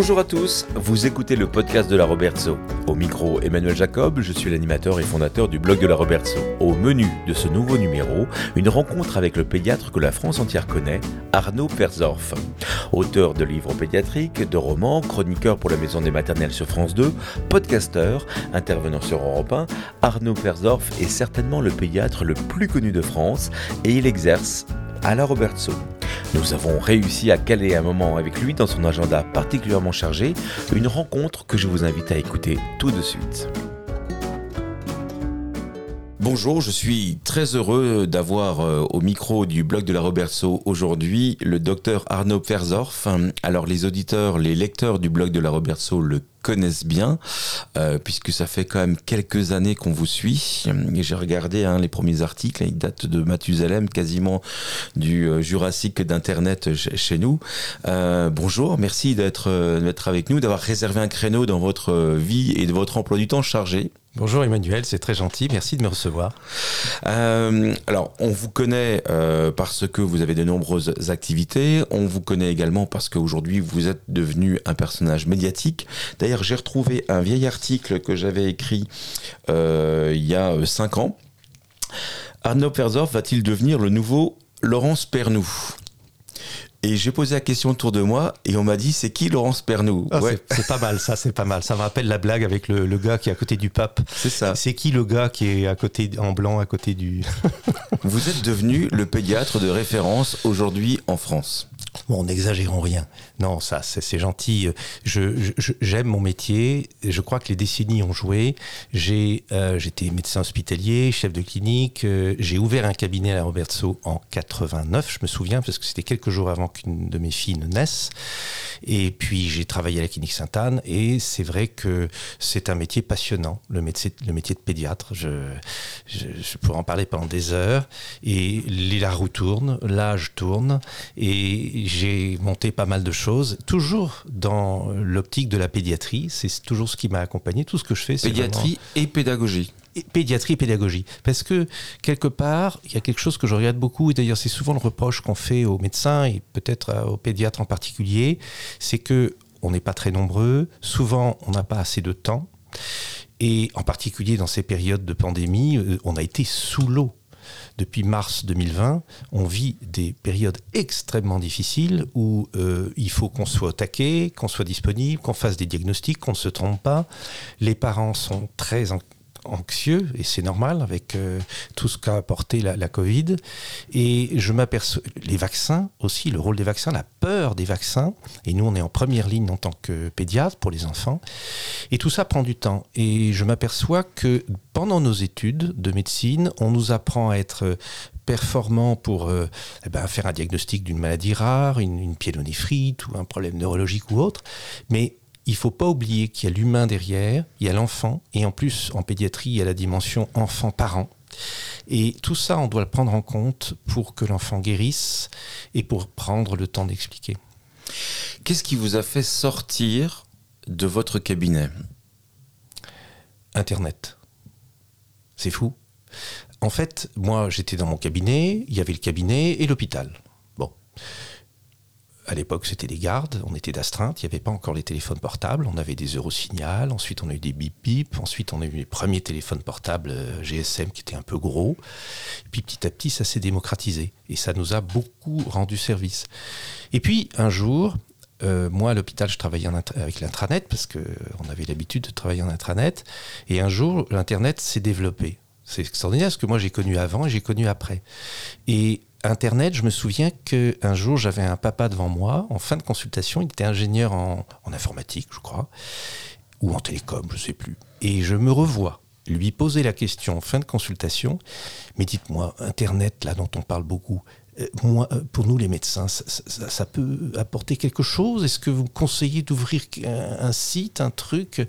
Bonjour à tous, vous écoutez le podcast de la Robertso. Au micro, Emmanuel Jacob, je suis l'animateur et fondateur du blog de la Robertso. Au menu de ce nouveau numéro, une rencontre avec le pédiatre que la France entière connaît, Arnaud Perzorf. Auteur de livres pédiatriques, de romans, chroniqueur pour la Maison des Maternelles sur France 2, podcasteur, intervenant sur Europe 1, Arnaud Perzorf est certainement le pédiatre le plus connu de France et il exerce à la Robertso. Nous avons réussi à caler un moment avec lui dans son agenda particulièrement chargé, une rencontre que je vous invite à écouter tout de suite. Bonjour, je suis très heureux d'avoir euh, au micro du blog de la Robertso aujourd'hui le docteur Arnaud Ferzorf. Alors les auditeurs, les lecteurs du blog de la Robertso le connaissent bien, euh, puisque ça fait quand même quelques années qu'on vous suit. Et j'ai regardé hein, les premiers articles, ils datent de Mathusalem, quasiment du euh, Jurassique d'Internet chez nous. bonjour, merci d'être d'être avec nous, d'avoir réservé un créneau dans votre vie et de votre emploi du temps chargé. Bonjour Emmanuel, c'est très gentil, merci de me recevoir. Euh, alors, on vous connaît euh, parce que vous avez de nombreuses activités, on vous connaît également parce qu'aujourd'hui vous êtes devenu un personnage médiatique. D'ailleurs, j'ai retrouvé un vieil article que j'avais écrit euh, il y a cinq ans. Arnaud Perzorf va-t-il devenir le nouveau Laurence Pernou et j'ai posé la question autour de moi et on m'a dit c'est qui Laurence Pernou ah, C'est pas mal ça, c'est pas mal. Ça me rappelle la blague avec le, le, gars qui est à côté du pape. C'est ça. C'est qui le gars qui est à côté en blanc à côté du. Vous êtes devenu le pédiatre de référence aujourd'hui en France. Bon, n'exagérons rien. Non, ça, c'est gentil. Je, j'aime mon métier. Je crois que les décennies ont joué. J'ai, euh, j'étais médecin hospitalier, chef de clinique. Euh, j'ai ouvert un cabinet à la Robertso en 89, je me souviens, parce que c'était quelques jours avant qu'une de mes filles ne naisse. Et puis, j'ai travaillé à la clinique Sainte-Anne. Et c'est vrai que c'est un métier passionnant, le métier, le métier de pédiatre. Je, je, pourrais en parler pendant des heures. Et la roue tourne, l'âge tourne. Et j'ai monté pas mal de choses, toujours dans l'optique de la pédiatrie. C'est toujours ce qui m'a accompagné. Tout ce que je fais, c'est pédiatrie et pédagogie. pédiatrie et pédagogie. Parce que quelque part, il y a quelque chose que je regarde beaucoup, et d'ailleurs c'est souvent le reproche qu'on fait aux médecins et peut-être aux pédiatres en particulier, c'est que on n'est pas très nombreux, souvent on n'a pas assez de temps, et en particulier dans ces périodes de pandémie, euh, on a été sous l'eau depuis mars 2020, on vit des périodes extrêmement difficiles où euh, il faut qu'on soit au qu'on soit disponible, qu'on fasse des diagnostics, qu'on ne se trompe pas. Les parents sont très anxieux, et c'est normal avec euh, tout ce qu'a apporté la, Covid. Et je m'aperçois, les vaccins aussi, le rôle des vaccins, la peur des vaccins, et nous on est en première ligne en tant que pédiatre pour les enfants, et tout ça prend du temps. Et je m'aperçois que pendant nos études de médecine, on nous apprend à être performant pour euh, eh ben, faire un diagnostic d'une maladie rare, une, une pyélonéphrite ou un problème neurologique ou autre, mais il faut pas oublier qu'il y a l'humain derrière, il y a l'enfant, et en plus, en pédiatrie, il y a la dimension enfant-parent. Et tout ça, on doit le prendre en compte pour que l'enfant guérisse et pour prendre le temps d'expliquer. Qu'est-ce qui vous a fait sortir de votre cabinet? Internet. C'est fou. En fait, moi, j'étais dans mon cabinet, il y avait le cabinet et l'hôpital. Bon à l'époque, c'était des gardes, on était d'astreinte, il n'y avait pas encore les téléphones portables, on avait des Eurosignal, ensuite on a eu des bip bip, ensuite on a eu les premiers téléphones portables euh, GSM qui étaient un peu gros, et puis petit à petit ça s'est démocratisé, et ça nous a beaucoup rendu service. Et puis un jour, euh, moi à l'hôpital je travaillais avec l'intranet, parce qu'on avait l'habitude de travailler en intranet, et un jour l'internet s'est développé. C'est extraordinaire parce que moi j'ai connu avant et j'ai connu après. Et Internet, je me souviens qu'un jour, j'avais un papa devant moi, en fin de consultation, il était ingénieur en, informatique, je crois, ou en télécom, je ne sais plus. Et je me revois lui poser la question en fin de consultation, mais dites-moi, Internet, là dont on parle beaucoup, euh, euh, pour nous les médecins, ça, peut apporter quelque chose? Est-ce que vous conseillez d'ouvrir un, un, site, un truc?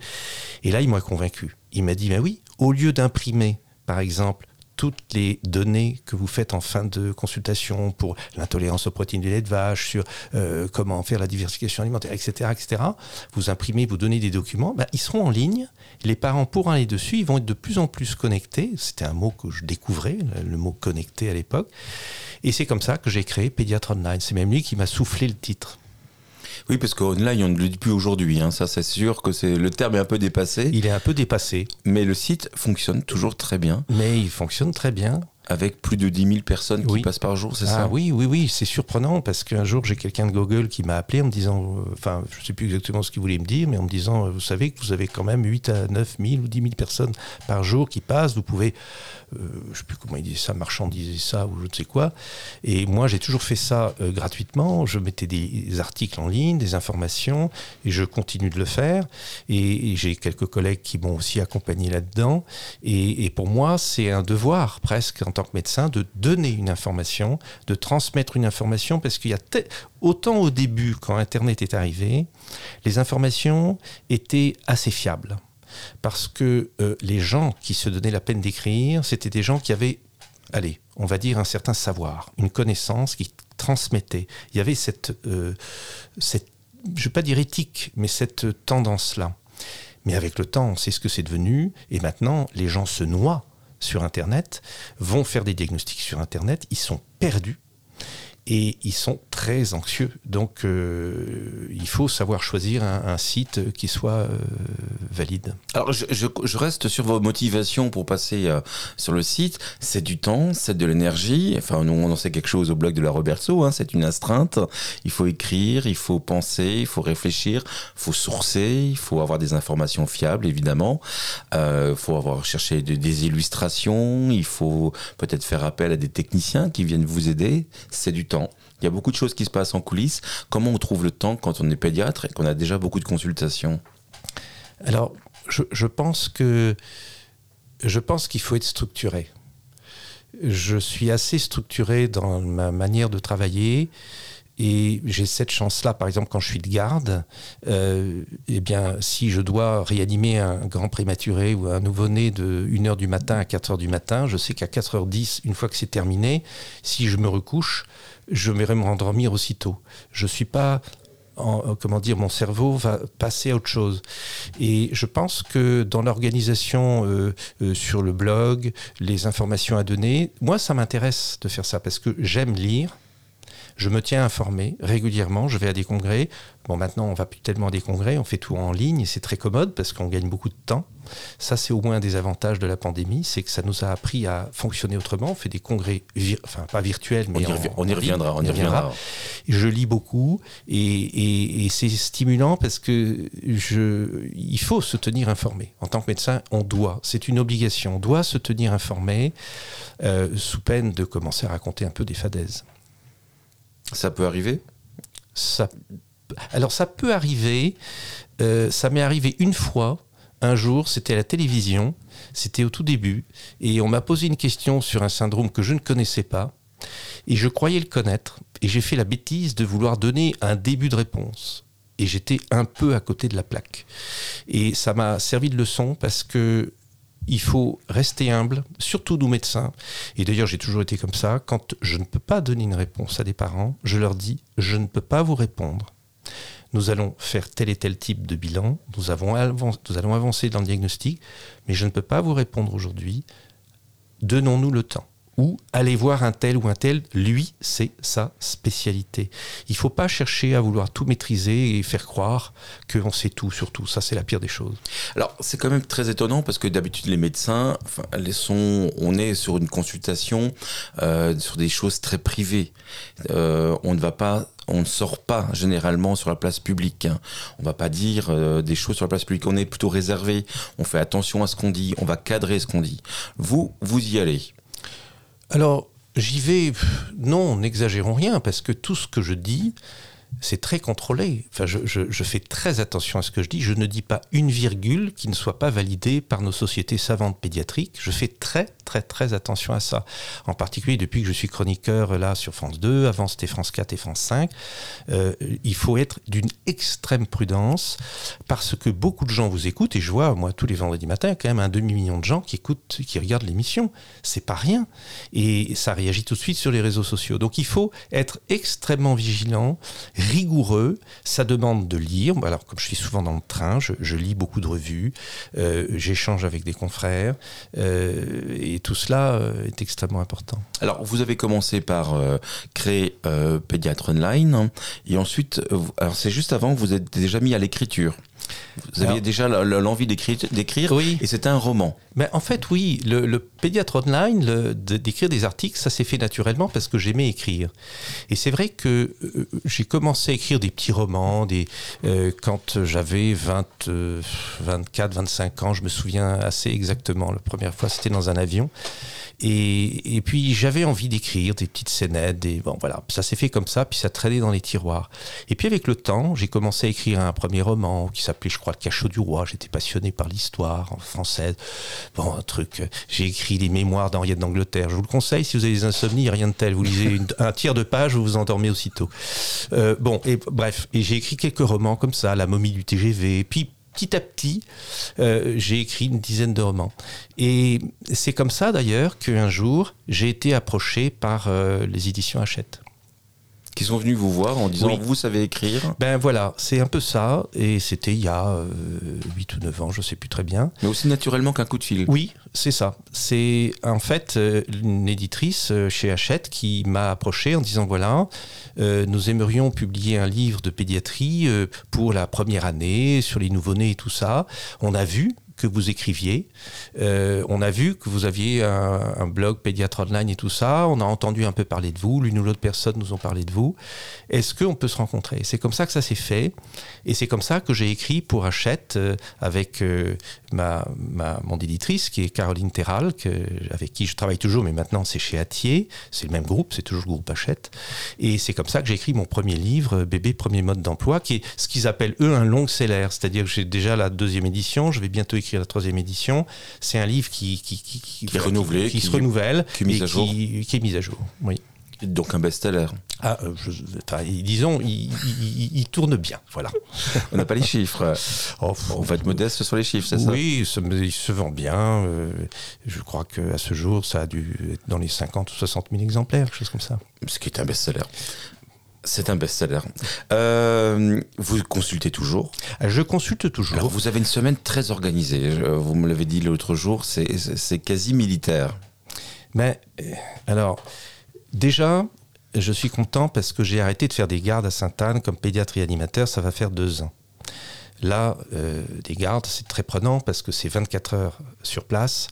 Et là, il m'a convaincu. Il m'a dit, ben oui, au lieu d'imprimer, par exemple, toutes les données que vous faites en fin de consultation pour l'intolérance aux protéines du lait de vache, sur euh, comment faire la diversification alimentaire, etc., etc., vous imprimez, vous donnez des documents, ben, ils seront en ligne. Les parents pourront aller dessus, ils vont être de plus en plus connectés. C'était un mot que je découvrais, le mot connecté à l'époque. Et c'est comme ça que j'ai créé Pédiatre Online. C'est même lui qui m'a soufflé le titre. Oui, parce qu'online, on ne le dit plus aujourd'hui. Hein. Ça, c'est sûr que c'est le terme est un peu dépassé. Il est un peu dépassé. Mais le site fonctionne toujours très bien. Mais il fonctionne très bien. Avec plus de 10 000 personnes qui passent par jour, c'est ah, ça? Oui, oui, oui, c'est surprenant parce qu'un jour j'ai quelqu'un de Google qui m'a appelé en me disant, euh, enfin, je ne sais plus exactement ce qu'il voulait me dire, mais en me disant, euh, vous savez que vous avez quand même 8 à 9 000 ou 10 000 personnes par jour qui passent, vous pouvez euh, je ne sais plus comment il disait ça, marchandiser ça ou je ne sais quoi. Et moi, j'ai toujours fait ça gratuitement. Je mettais des articles en ligne, des informations, et je continue de le faire. Et, j'ai quelques collègues qui m'ont aussi accompagné là-dedans. Et, pour moi, c'est un devoir presque en tant que médecin de donner une information, de transmettre une information, parce qu'il y a autant au début, quand Internet est arrivé, les informations étaient assez fiables parce que euh, les gens qui se donnaient la peine d'écrire, c'était des gens qui avaient, allez, on va dire un certain savoir, une connaissance qui transmettait. Il y avait cette, euh, cette je ne vais pas dire éthique, mais cette tendance-là. Mais avec le temps, on sait ce que c'est devenu, et maintenant, les gens se noient sur Internet, vont faire des diagnostics sur Internet, ils sont perdus et ils sont très anxieux. Donc euh, il faut savoir choisir un, site qui soit euh, valide. Alors je, reste sur vos motivations pour passer euh, sur le site. C'est du temps, c'est de l'énergie. Enfin nous on en sait quelque chose au blog de la Roberto. Hein. c'est une astreinte. Il faut écrire, il faut penser, il faut réfléchir, il faut sourcer, il faut avoir des informations fiables évidemment. Il faut avoir cherché des illustrations. Il faut peut-être faire appel à des techniciens qui viennent vous aider. C'est du temps. Il y a beaucoup de choses qui se passent en coulisses. Comment on trouve le temps quand on est pédiatre et qu'on a déjà beaucoup de consultations Alors, je, pense que je pense qu'il faut être structuré. Je suis assez structuré dans ma manière de travailler. Et j'ai cette chance-là, par exemple, quand je suis de garde, euh, eh bien, si je dois réanimer un grand prématuré ou un nouveau-né de 1h du matin à 4h du matin, je sais qu'à 4h10, une fois que c'est terminé, si je me recouche, je vais me rendormir aussitôt. Je suis pas en, comment dire, mon cerveau va passer à autre chose. Et je pense que dans l'organisation euh, euh, sur le blog, les informations à donner, moi, ça m'intéresse de faire ça parce que j'aime lire. Je me tiens informé régulièrement, je vais à des congrès. Bon, maintenant, on va plus tellement à des congrès, on fait tout en ligne et c'est très commode parce qu'on gagne beaucoup de temps. Ça, c'est au moins un des avantages de la pandémie, c'est que ça nous a appris à fonctionner autrement. On fait des congrets, enfin pas virtuels, mais on y, reviendra. On y reviendra. Je lis beaucoup et, c'est stimulant parce que je, il faut se tenir informé. En tant que médecin, on doit, c'est une obligation, on doit se tenir informé euh, sous peine de commencer à raconter un peu des fadaises. Ça peut arriver ça, Alors ça peut arriver. Euh, ça m'est arrivé une fois. Un jour, c'était à la télévision. C'était au tout début. Et on m'a posé une question sur un syndrome que je ne connaissais pas. Et je croyais le connaître. Et j'ai fait la bêtise de vouloir donner un début de réponse. Et j'étais un peu à côté de la plaque. Et ça m'a servi de leçon parce que il faut rester humble, surtout nous médecins. Et d'ailleurs, j'ai toujours été comme ça. Quand je ne peux pas donner une réponse à des parents, je leur dis, je ne peux pas vous répondre. Nous allons faire tel et tel type de bilan, nous, allons avancer dans le diagnostic, mais je ne peux pas vous répondre aujourd'hui. Donnons-nous le temps ou aller voir un tel ou un tel, lui, c'est sa spécialité. Il ne faut pas chercher à vouloir tout maîtriser et faire croire qu'on sait tout sur tout. Ça, c'est la pire des choses. Alors, c'est quand même très étonnant parce que d'habitude, les médecins, on est sur une consultation euh, sur des choses très privées. Euh, on ne va pas on ne sort pas généralement sur la place publique. Hein. On va pas dire euh, des choses sur la place publique. On est plutôt réservé. On fait attention à ce qu'on dit. On va cadrer ce qu'on dit. Vous, vous y allez. Alors, j'y vais, non, n'exagérons rien, parce que tout ce que je dis, c'est très contrôlé. Enfin, je, fais très attention à ce que je dis. Je ne dis pas une virgule qui ne soit pas validée par nos sociétés savantes pédiatriques. Je fais très, très, très attention à ça. En particulier depuis que je suis chroniqueur là sur France 2, avant c'était France 4 et France 5. Euh, il faut être d'une extrême prudence parce que beaucoup de gens vous écoutent et je vois, moi, tous les vendredis matins, il y a quand même un demi-million de gens qui écoutent, qui regardent l'émission. C'est pas rien. Et ça réagit tout de suite sur les réseaux sociaux. Donc il faut être extrêmement vigilant rigoureux. Ça demande de lire. Alors, comme je suis souvent dans le train, je, lis beaucoup de revues, euh, j'échange avec des confrères, euh, tout cela euh, est extrêmement important. Alors, vous avez commencé par euh, créer euh, Pédiatre Online, et ensuite, c'est juste avant, vous êtes déjà mis à l'écriture. Vous aviez déjà l'envie d'écrire, d'écrire oui. et c'était un roman. Mais en fait, oui, le, pédiatre online, d'écrire des articles, ça s'est fait naturellement parce que j'aimais écrire. Et c'est vrai que j'ai commencé à écrire des petits romans des, quand j'avais 20, 24, 25 ans, je me souviens assez exactement. La première fois, c'était dans un avion. Et, et puis j'avais envie d'écrire des petites scénettes, des bon voilà, ça s'est fait comme ça, puis ça traînait dans les tiroirs. Et puis avec le temps, j'ai commencé à écrire un premier roman qui s'appelait, je crois, Le Cachot du Roi. J'étais passionné par l'histoire française. Bon, un truc. J'ai écrit les mémoires d'Henriette d'Angleterre. Je vous le conseille si vous avez des insomnies, rien de tel. Vous lisez un tiers de page, vous vous endormez aussitôt. Euh, bon, et bref, et j'ai écrit quelques romans comme ça, La momie du TGV. Et puis petit à petit, euh, j'ai écrit une dizaine de romans. Et c'est comme ça d'ailleurs qu'un jour, j'ai été approché par euh, les éditions Hachette qui sont venus vous voir en disant vous savez écrire Ben voilà, c'est un peu ça. Et c'était il y a 8 euh, ou 9 ans, je ne sais plus très bien. Mais aussi naturellement qu'un coup de fil. Oui, c'est ça. C'est en fait euh, une éditrice euh, chez Hachette qui m'a approché en disant voilà, nous aimerions publier un livre de pédiatrie pour la première année sur les nouveau-nés et tout ça. On a vu que vous écriviez. Euh, on a vu que vous aviez un, blog pédiatre online et tout ça. On a entendu un peu parler de vous. L'une ou l'autre personne nous ont parlé de vous. Est-ce qu'on peut se rencontrer? C'est comme ça que ça s'est fait. Et c'est comme ça que j'ai écrit pour Hachette euh, avec euh, ma, mon éditrice qui est Caroline Terral, avec qui je travaille toujours, mais maintenant c'est chez Atier. C'est le même groupe, c'est toujours le groupe Hachette. Et c'est comme ça que j'ai écrit mon premier livre, Bébé, premier mode d'emploi, qui est ce qu'ils appellent eux un long seller. C'est-à-dire que j'ai déjà la deuxième édition. Je vais bientôt écrire la troisième édition. C'est un livre qui, qui, qui, est renouvelé, qui, se renouvelle, qui est mis à jour. Qui, est mis à jour. Oui. Donc un best-seller. Ah, euh, disons, il, tourne bien, voilà. On n'a pas les chiffres. Oh, on va être modeste sur les chiffres, c'est ça? Oui, il se vend bien. Euh, je crois qu'à ce jour, ça a dû être dans les 50 ou 60 000 exemplaires, quelque chose comme ça. Ce qui est un best-seller. C'est un best-seller. Euh, vous consultez toujours Je consulte toujours. Alors, vous avez une semaine très organisée. Vous me l'avez dit l'autre jour, c'est quasi militaire. Mais, euh, alors, déjà, je suis content parce que j'ai arrêté de faire des gardes à Sainte-Anne comme pédiatre et animateur. Ça va faire deux ans. Là, euh, des gardes, c'est très prenant parce que c'est 24 heures sur place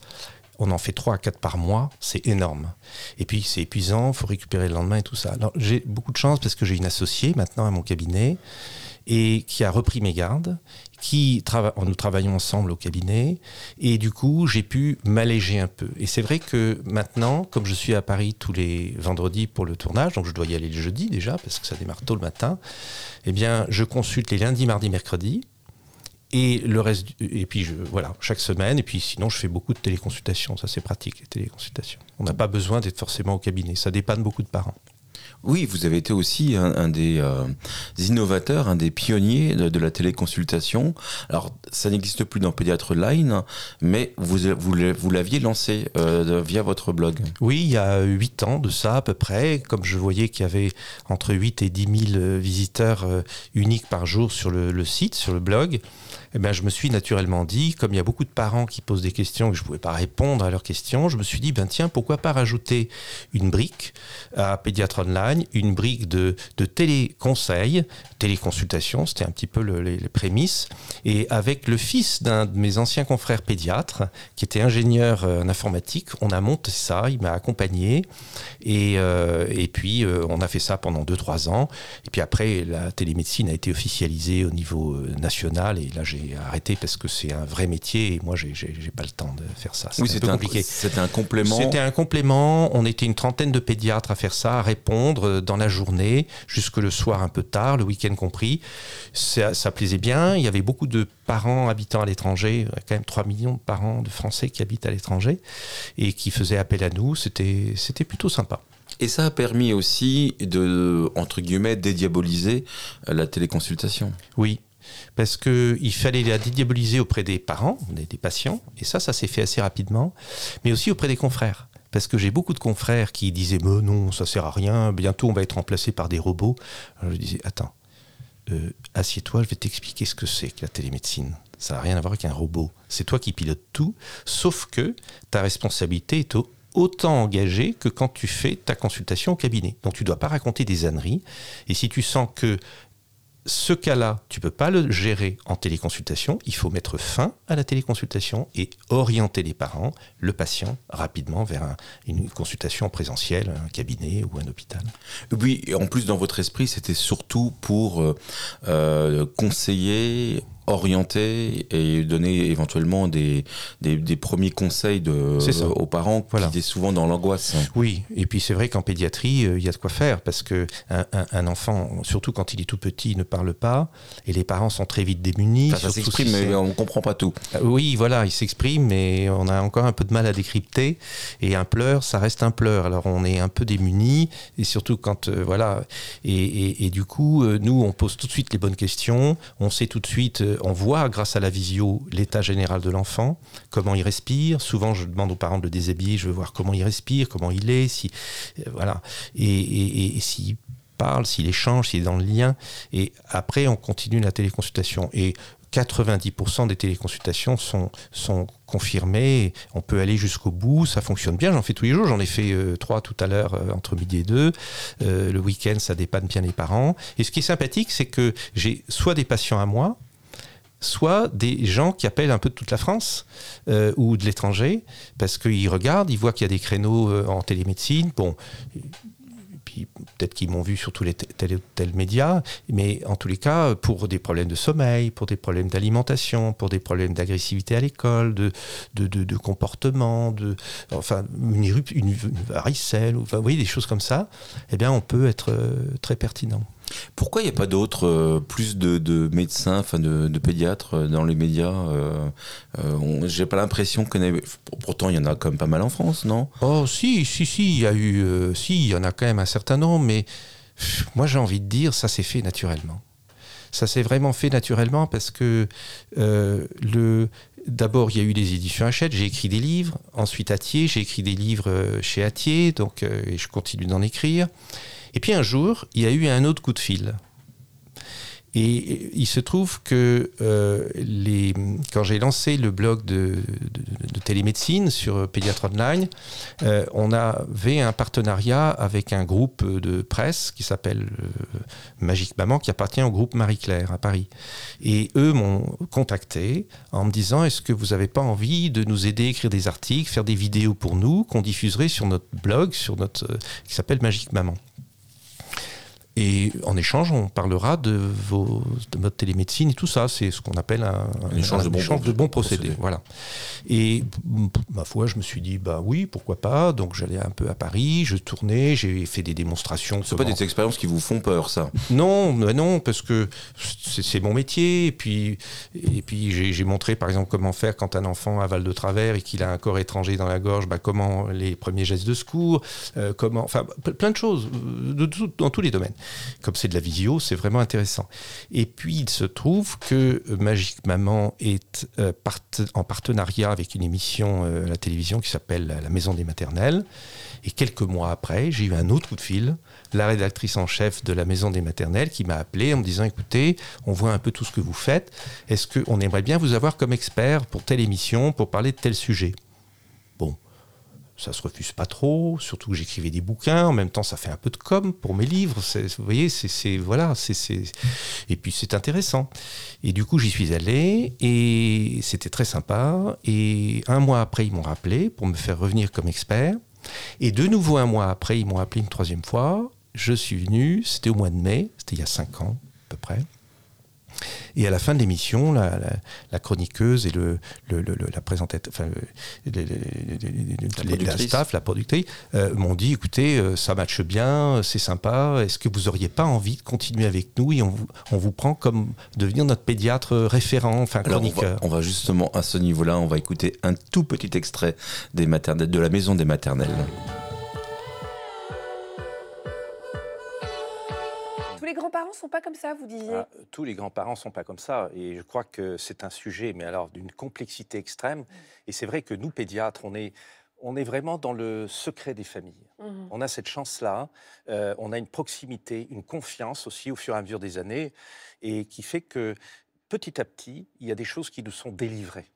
on en fait 3 à 4 par mois, c'est énorme. Et puis c'est épuisant, il faut récupérer le lendemain et tout ça. Alors j'ai beaucoup de chance parce que j'ai une associée maintenant à mon cabinet et qui a repris mes gardes, qui nous travaillons ensemble au cabinet, et du coup j'ai pu m'alléger un peu. Et c'est vrai que maintenant, comme je suis à Paris tous les vendredis pour le tournage, donc je dois y aller le jeudi déjà parce que ça démarre tôt le matin, eh bien je consulte les lundis, mardis, mercredis et le reste, et puis je, voilà, chaque semaine. Et puis sinon, je fais beaucoup de téléconsultations. Ça, c'est pratique, les téléconsultations. On n'a pas besoin d'être forcément au cabinet. Ça dépanne beaucoup de parents. Oui, vous avez été aussi un, des, euh, innovateurs, un des pionniers de, la téléconsultation. Alors, ça n'existe plus dans Pédiatre Line, mais vous, l'aviez lancé euh, via votre blog. Oui, il y a 8 ans de ça à peu près. Comme je voyais qu'il y avait entre 8 et 10 000 visiteurs euh, uniques par jour sur le site, sur le blog, eh ben, je me suis naturellement dit, comme il y a beaucoup de parents qui posent des questions et que je ne pouvais pas répondre à leurs questions, je me suis dit, ben tiens, pourquoi pas rajouter une brique à Pédiatre Online, une brique de, de téléconseil, téléconsultation, c'était un petit peu les, prémices, et avec le fils d'un de mes anciens confrères pédiatres, qui était ingénieur euh, en informatique, on a monté ça, il m'a accompagné, et, euh, et puis euh, on a fait ça pendant 2-3 ans, et puis après, la télémédecine a été officialisée au niveau national, et là j'ai arrêté parce que c'est un vrai métier et moi, j'ai pas le temps de faire ça. Oui, c'était compliqué. C'était un complément. C'était un complément. On était une trentaine de pédiatres à faire ça, à répondre dans la journée, jusque le soir un peu tard, le week-end compris. Ça, ça, plaisait bien. Il y avait beaucoup de parents habitant à l'étranger, quand même 3 millions de parents de Français qui habitent à l'étranger et qui faisaient appel à nous. C'était plutôt sympa. Et ça a permis aussi de, entre guillemets, dédiaboliser la téléconsultation. Oui, parce qu'il fallait la dédiaboliser auprès des parents, des patients, et ça, ça s'est fait assez rapidement, mais aussi auprès des confrères. Parce que j'ai beaucoup de confrères qui disaient Mais non, ça sert à rien, bientôt on va être remplacé par des robots. je disais Attends, euh, assieds-toi, je vais t'expliquer ce que c'est que la télémédecine. Ça n'a rien à voir avec un robot. C'est toi qui pilotes tout, sauf que ta responsabilité est autant engagée que quand tu fais ta consultation au cabinet. Donc tu ne dois pas raconter des âneries. Et si tu sens que ce cas-là, tu peux pas le gérer en téléconsultation. Il faut mettre fin à la téléconsultation et orienter les parents, le patient, rapidement vers une consultation présentielle, un cabinet ou un hôpital. Oui, en plus, dans votre esprit, c'était surtout pour euh, euh, conseiller orienter et donner éventuellement des, des, premiers conseils de, aux parents qui étaient souvent dans l'angoisse. Oui, et puis c'est vrai qu'en pédiatrie, euh, il y a de quoi faire parce que un, enfant, surtout quand il est tout petit, ne parle pas et les parents sont très vite démunis. ça s'exprime, mais on ne comprend pas tout. Euh, oui, voilà, il s'exprime, mais on a encore un peu de mal à décrypter. Et un pleur, ça reste un pleur. Alors on est un peu démunis et surtout quand, euh, voilà, et, et, du coup, nous, on pose tout de suite les bonnes questions, on sait tout de suite on voit grâce à la visio l'état général de l'enfant, comment il respire. Souvent, je demande aux parents de le déshabiller, je veux voir comment il respire, comment il est, si euh, voilà, et, s'il parle, s'il échange, s'il est dans le lien. Et après, on continue la téléconsultation. Et 90% des téléconsultations sont, sont confirmées. On peut aller jusqu'au bout, ça fonctionne bien. J'en fais tous les jours. J'en ai fait euh, trois tout à l'heure euh, entre midi et deux. le week-end, ça dépanne bien les parents. Et ce qui est sympathique, c'est que j'ai soit des patients à moi, soit des gens qui appellent un peu de toute la France euh, ou de l'étranger, parce qu'ils regardent, ils voient qu'il y a des créneaux euh, en télémédecine. Bon, peut-être qu'ils m'ont vu sur tous les tel tel médias, mais en tous les cas, pour des problèmes de sommeil, pour des problèmes d'alimentation, pour des problèmes d'agressivité à l'école, de, comportement, de, enfin, une, une, varicelle, vous voyez, des choses comme ça, eh bien, on peut être euh, très pertinent. Pourquoi il n'y a pas d'autres, euh, plus de, médecins, enfin de, pédiatres euh, dans les médias euh, J'ai pas l'impression qu'on ait... Pourtant, il y en a quand même pas mal en France, non? Oh, si, si, si, il y a eu... si, il y en a quand même un certain nombre, mais moi j'ai envie de dire, ça s'est fait naturellement. Ça s'est vraiment fait naturellement parce que le... D'abord, il y a eu les éditions Hachette, j'ai écrit des livres. Ensuite, Atier, j'ai écrit des livres chez Atier, donc, et je continue d'en écrire. Et puis un jour, il y a eu un autre coup de fil. Et il se trouve que euh, quand j'ai lancé le blog de, télémédecine sur Pédiatre Online, euh, on avait un partenariat avec un groupe de presse qui s'appelle euh, Magique Maman, qui appartient au groupe Marie-Claire à Paris. Et eux m'ont contacté en me disant est-ce que vous n'avez pas envie de nous aider à écrire des articles, faire des vidéos pour nous qu'on diffuserait sur notre blog, sur notre qui s'appelle Magique Maman? Et en échange, on parlera de, vos, de votre télémédecine et tout ça. C'est ce qu'on appelle un, échange, de, bons, procédés. Voilà. Et ma foi, je me suis dit, bah oui, pourquoi pas. Donc j'allais un peu à Paris, je tournais, j'ai fait des démonstrations. Ce pas des expériences qui vous font peur, ça? Non, non, parce que c'est mon métier. Et puis, et puis j'ai montré, par exemple, comment faire quand un enfant avale de travers et qu'il a un corps étranger dans la gorge, bah, comment les premiers gestes de secours, euh, comment, enfin, plein de choses, de, dans tous les domaines comme c'est de la visio, c'est vraiment intéressant. Et puis il se trouve que Magique Maman est euh, en partenariat avec une émission euh, à la télévision qui s'appelle La Maison des Maternelles. Et quelques mois après, j'ai eu un autre coup de fil, la rédactrice en chef de la Maison des Maternelles qui m'a appelé en me disant écoutez, on voit un peu tout ce que vous faites. Est-ce qu'on aimerait bien vous avoir comme expert pour telle émission, pour parler de tel sujet? Ça se refuse pas trop, surtout que j'écrivais des bouquins, en même temps ça fait un peu de com pour mes livres, vous voyez, c'est voilà, c'est et puis c'est intéressant. Et du coup j'y suis allé et c'était très sympa. Et un mois après ils m'ont rappelé pour me faire revenir comme expert. Et de nouveau un mois après ils m'ont appelé une troisième fois. Je suis venu, c'était au mois de mai, c'était il y a cinq ans à peu près. Et à la fin de l'émission, la, la, chroniqueuse et le, le, la présentatrice, enfin, la, staff, la productrice, euh, m'ont dit écoutez, euh, ça matche bien, c'est sympa, est-ce que vous auriez pas envie de continuer avec nous et on vous, on vous prend comme devenir notre pédiatre référent, enfin chroniqueur? on, va, justement à ce niveau-là, on va écouter un tout petit extrait des maternelles, de la maison des maternelles. Grands-parents sont pas comme ça, vous disiez? Ah, Tous les grands-parents sont pas comme ça. Et je crois que c'est un sujet, mais alors d'une complexité extrême. Et c'est vrai que nous, pédiatres, on est, on est vraiment dans le secret des familles. Mmh. On a cette chance-là. Euh, on a une proximité, une confiance aussi au fur et à mesure des années. Et qui fait que petit à petit, il y a des choses qui nous sont délivrées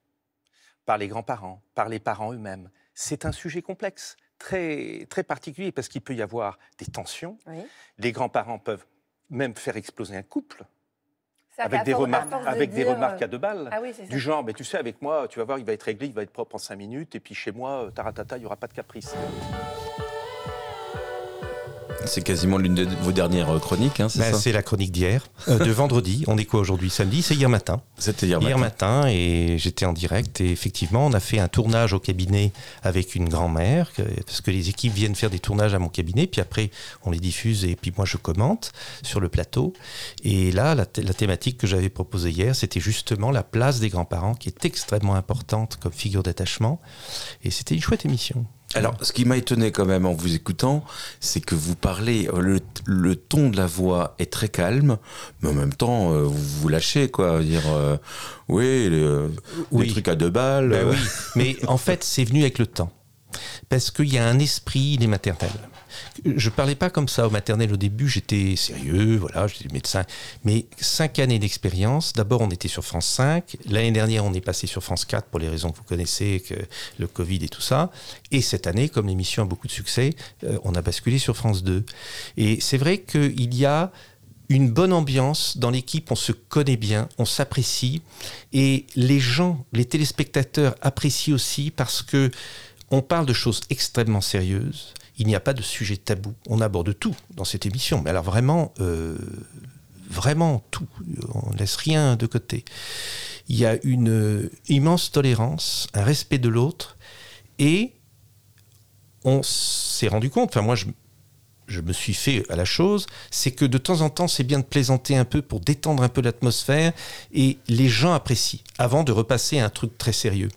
par les grands-parents, par les parents eux-mêmes. C'est un sujet complexe, très, très particulier, parce qu'il peut y avoir des tensions. Les grands-parents peuvent même faire exploser un couple. Avec, des, remarques, avec des remarques à deux balles. Ah du genre, mais tu sais, avec moi, tu vas voir, il va être réglé, il va être propre en cinq minutes, et puis chez moi, taratata, il n'y aura pas de caprice. C'est quasiment l'une de vos dernières euh, chroniques, hein, c'est ben, ça C'est la chronique d'hier, euh, de vendredi. On est quoi aujourd'hui? Samedi C'est hier matin. C'était hier, hier matin. et j'étais en direct. Et effectivement, on a fait un tournage au cabinet avec une grand-mère, parce que les équipes viennent faire des tournages à mon cabinet, puis après, on les diffuse et puis moi, je commente sur le plateau. Et là, la, la thématique que j'avais proposée hier, c'était justement la place des grands-parents, qui est extrêmement importante comme figure d'attachement. Et c'était une chouette émission. Alors, ce qui m'a étonné quand même en vous écoutant, c'est que vous parlez, euh, le, ton de la voix est très calme, mais en même temps, euh, vous vous lâchez, quoi. Dire, euh, oui, les, trucs à deux balles. Ben oui, mais en fait, c'est venu avec le temps. Parce qu'il y a un esprit des maternelles je parlais pas comme ça au maternel au début, j'étais sérieux, voilà, j'étais médecin. Mais cinq années d'expérience. D'abord, on était sur France 5. L'année dernière, on est passé sur France 4 pour les raisons que vous connaissez, que le Covid et tout ça. Et cette année, comme l'émission a beaucoup de succès, euh, on a basculé sur France 2. Et c'est vrai qu'il y a une bonne ambiance dans l'équipe, on se connaît bien, on s'apprécie et les gens, les téléspectateurs apprécient aussi parce que on parle de choses extrêmement sérieuses il n'y a pas de sujet tabou. On aborde tout dans cette émission, mais alors vraiment, euh, vraiment tout. On ne laisse rien de côté. Il y a une immense tolérance, un respect de l'autre, et on s'est rendu compte, enfin moi je, je me suis fait à la chose, c'est que de temps en temps, c'est bien de plaisanter un peu pour détendre un peu l'atmosphère et les gens apprécient avant de repasser à un truc très sérieux.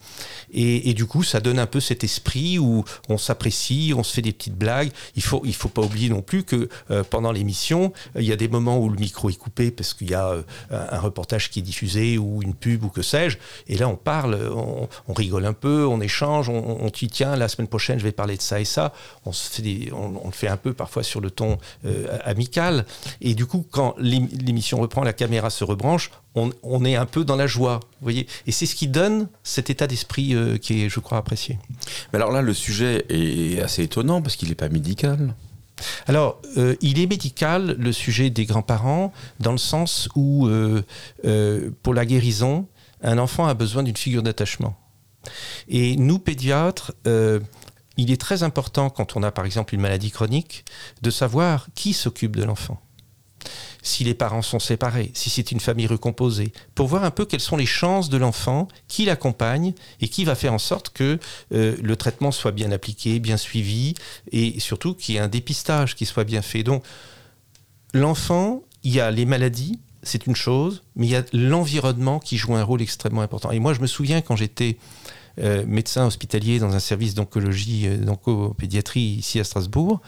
Et, du coup, ça donne un peu cet esprit où on s'apprécie, on se fait des petites blagues. Il faut, il faut pas oublier non plus que euh, pendant l'émission, il y a des moments où le micro est coupé parce qu'il y a euh, un reportage qui est diffusé ou une pub ou que sais-je. Et là, on parle, on, rigole un peu, on échange, on, on dit tiens, la semaine prochaine, je vais parler de ça et ça. On on, le fait un peu parfois sur le ton euh, amical. Et du coup, quand l'émission reprend, la caméra se rebranche, on, est un peu dans la joie, vous voyez. Et c'est ce qui donne cet état d'esprit euh, qui est, je crois, apprécié. Mais alors là, le sujet est assez étonnant parce qu'il n'est pas médical. Alors, euh, il est médical, le sujet des grands-parents, dans le sens où, pour la guérison, un enfant a besoin d'une figure d'attachement. Et nous, pédiatres, il est très important, quand on a par exemple une maladie chronique, de savoir qui s'occupe de l'enfant. Si les parents sont séparés, si c'est une famille recomposée, pour voir un peu quelles sont les chances de l'enfant, qui l'accompagne et qui va faire en sorte que euh, le traitement soit bien appliqué, bien suivi et surtout qu'il y ait un dépistage qui soit bien fait. Donc, l'enfant, il y a les maladies, c'est une chose, mais il y a l'environnement qui joue un rôle extrêmement important. Et moi, je me souviens quand j'étais euh, médecin hospitalier dans un service d'oncologie, euh, d'oncopédiatrie ici à Strasbourg.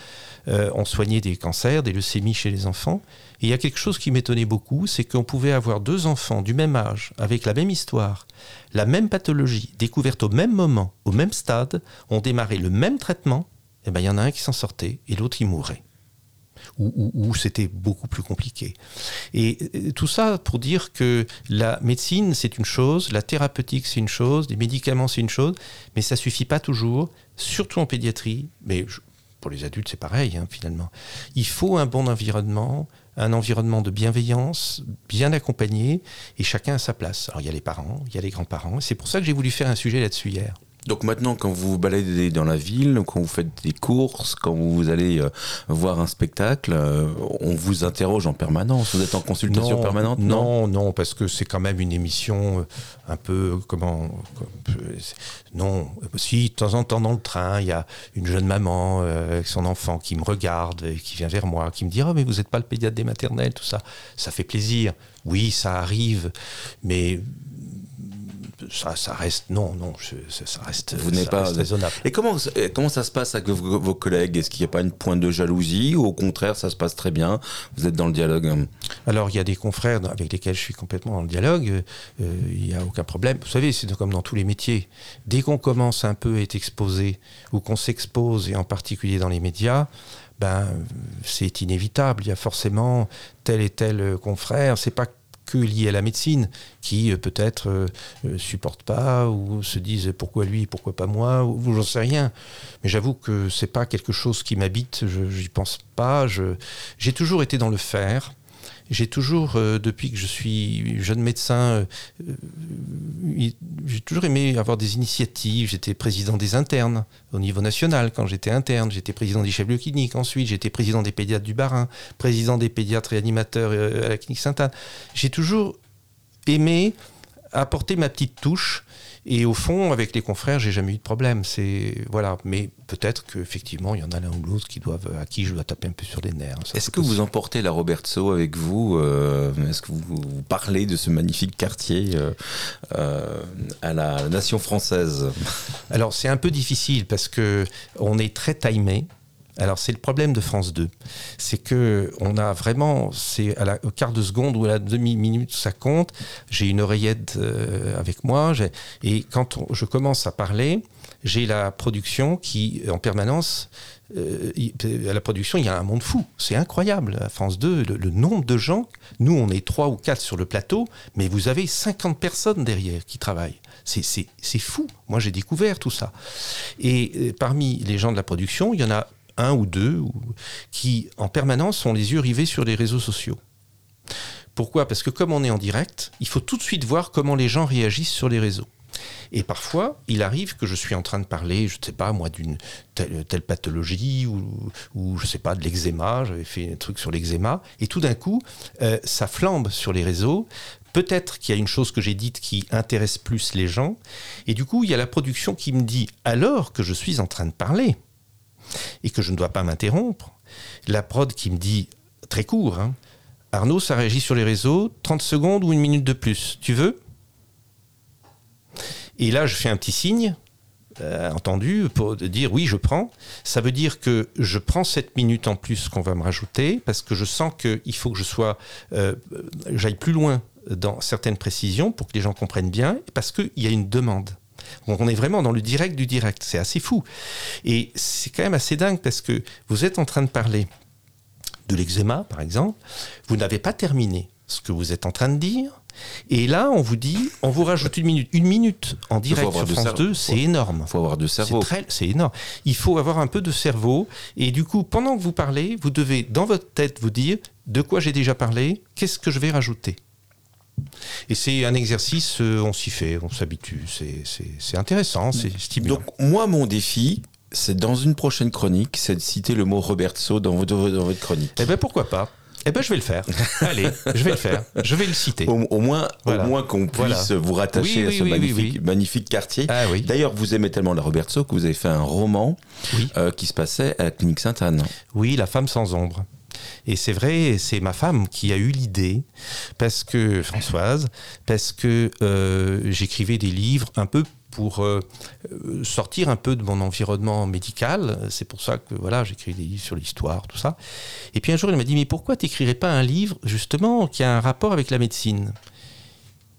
Euh, on soignait des cancers, des leucémies chez les enfants. Et il y a quelque chose qui m'étonnait beaucoup, c'est qu'on pouvait avoir deux enfants du même âge, avec la même histoire, la même pathologie, découverte au même moment, au même stade, ont démarré le même traitement, et ben il y en a un qui s'en sortait et l'autre il mourait où, c'était beaucoup plus compliqué. Et euh, tout ça pour dire que la médecine, c'est une chose, la thérapeutique, c'est une chose, les médicaments, c'est une chose, mais ça suffit pas toujours, surtout en pédiatrie, mais pour les adultes, c'est pareil, hein, finalement. Il faut un bon environnement, un environnement de bienveillance, bien accompagné, et chacun à sa place. Alors, il y a les parents, il y a les grands-parents, c'est pour ça que j'ai voulu faire un sujet là-dessus hier. Donc maintenant, quand vous vous baladez dans la ville, quand vous faites des courses, quand vous allez euh, voir un spectacle, euh, on vous interroge en permanence. Vous êtes en consultation permanente non, non, parce que c'est quand même une émission euh, un peu comment Non, si de temps en temps dans le train, il y a une jeune maman avec son enfant qui me regarde, et qui vient vers moi, qui me dit "Ah, mais vous n'êtes pas le pédiatre des maternelles, tout ça." Ça fait plaisir. Oui, ça arrive, mais ça, reste non, non, ça, reste, Vous n'êtes pas raisonnable. Et comment comment ça se passe avec vos, collègues? Est-ce qu'il n'y a pas une pointe de jalousie ou au contraire ça se passe très bien? Vous êtes dans le dialogue Alors il y a des confrères avec lesquels je suis complètement dans le dialogue. Euh, il n'y a aucun problème. Vous savez, c'est comme dans tous les métiers. Dès qu'on commence un peu à être exposé ou qu'on s'expose et en particulier dans les médias, ben c'est inévitable. Il y a forcément tel et tel confrère. C'est pas que liées à la médecine, qui euh, peut-être euh, euh, supportent pas ou se disent pourquoi lui, pourquoi pas moi, ou, j'en sais rien. Mais j'avoue que c'est pas quelque chose qui m'habite, je n'y pense pas. J'ai toujours été dans le faire. J'ai toujours, euh, depuis que je suis jeune médecin, euh, euh, j'ai toujours aimé avoir des initiatives. J'étais président des internes au niveau national quand j'étais interne. J'étais président des chefs de clinique ensuite. J'étais président des pédiatres du Barin, président des pédiatres réanimateurs euh, à la clinique Sainte-Anne. J'ai toujours aimé apporter ma petite touche. Et au fond, avec les confrères, j'ai jamais eu de problème. C'est voilà, mais peut-être qu'effectivement, il y en a l'un ou l'autre qui doivent, à qui je dois taper un peu sur les nerfs. Ça, Est-ce que vous emportez la Robertso avec vous euh, Est-ce que vous, vous parlez de ce magnifique quartier euh, euh, à la nation française? Alors c'est un peu difficile parce que on est très timé. Alors c'est le problème de France 2, c'est que on a vraiment, c'est à la au quart de seconde ou à la demi minute ça compte. J'ai une oreillette euh, avec moi et quand je commence à parler, j'ai la production qui en permanence. euh, à la production, il y a un monde fou. C'est incroyable. À France 2, le, nombre de gens. Nous, on est trois ou quatre sur le plateau, mais vous avez 50 personnes derrière qui travaillent. C'est- C'est c'est fou. Moi, j'ai découvert tout ça. Et euh, parmi les gens de la production, il y en a un ou deux qui, en permanence, ont les yeux rivés sur les réseaux sociaux. Pourquoi? Parce que comme on est en direct, il faut tout de suite voir comment les gens réagissent sur les réseaux. Et parfois, il arrive que je suis en train de parler, je ne sais pas moi, d'une telle, pathologie ou, ou je ne sais pas, de l'eczéma. J'avais fait un truc sur l'eczéma. Et tout d'un coup, euh, ça flambe sur les réseaux. Peut-être qu'il y a une chose que j'ai dite qui intéresse plus les gens. Et du coup, il y a la production qui me dit, alors que je suis en train de parler et que je ne dois pas m'interrompre, la prod qui me dit, très court, hein, Arnaud, ça réagit sur les réseaux, 30 secondes ou une minute de plus. Tu veux? Et là, je fais un petit signe, euh, entendu, pour dire oui, je prends. Ça veut dire que je prends cette minute en plus qu'on va me rajouter, parce que je sens qu'il faut que je sois, euh, j'aille plus loin dans certaines précisions pour que les gens comprennent bien, parce qu'il y a une demande. Donc on est vraiment dans le direct du direct. C'est assez fou. Et c'est quand même assez dingue parce que vous êtes en train de parler de l'eczéma, par exemple. Vous n'avez pas terminé ce que vous êtes en train de dire. Et là, on vous dit, on vous rajoute une minute. Une minute en direct sur du France cerveau. 2, c'est énorme. Il faut avoir de C'est cerveau. C'est énorme. Il faut avoir un peu de cerveau. Et du coup, pendant que vous parlez, vous devez, dans votre tête, vous dire de quoi j'ai déjà parlé, qu'est-ce que je vais rajouter? Et c'est un exercice, euh, on s'y fait, on s'habitue. C'est- C'est c'est intéressant, c'est stimulant. Donc moi, mon défi, c'est dans une prochaine chronique, c'est de citer le mot Robertso dans votre, dans votre chronique. eh ben pourquoi pas? Eh ben je vais le faire. Allez, je vais le faire. Je vais le citer. Au, au moins, Voilà. au moins qu'on puisse Voilà. vous rattacher Oui, à oui, ce oui, magnifique, magnifique quartier. Ah. D'ailleurs, vous aimez tellement la Robertso que vous avez fait un roman euh, qui se passait à la clinique Sainte-Anne. Oui, La femme sans ombre. Et c'est vrai, c'est ma femme qui a eu l'idée, parce que, Françoise, parce que euh, j'écrivais des livres un peu pour euh, sortir un peu de mon environnement médical. C'est pour ça que voilà, j'écris des livres sur l'histoire, tout ça. Et puis un jour, elle m'a dit, mais pourquoi t'écrirais pas un livre, justement, qui a un rapport avec la médecine?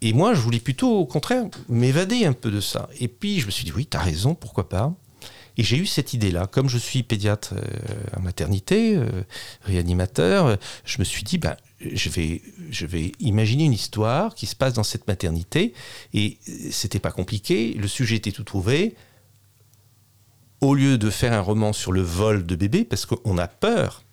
Et moi, je voulais plutôt, au contraire, m'évader un peu de ça. Et puis, je me suis dit, oui, t'as raison, pourquoi pas? Et j'ai eu cette idée-là. Comme je suis pédiatre euh, en maternité, euh, réanimateur, euh, je me suis dit, ben, je, vais, imaginer une histoire qui se passe dans cette maternité. Et euh, c'était pas compliqué, le sujet était tout trouvé. Au lieu de faire un roman sur le vol de bébés, parce qu'on a peur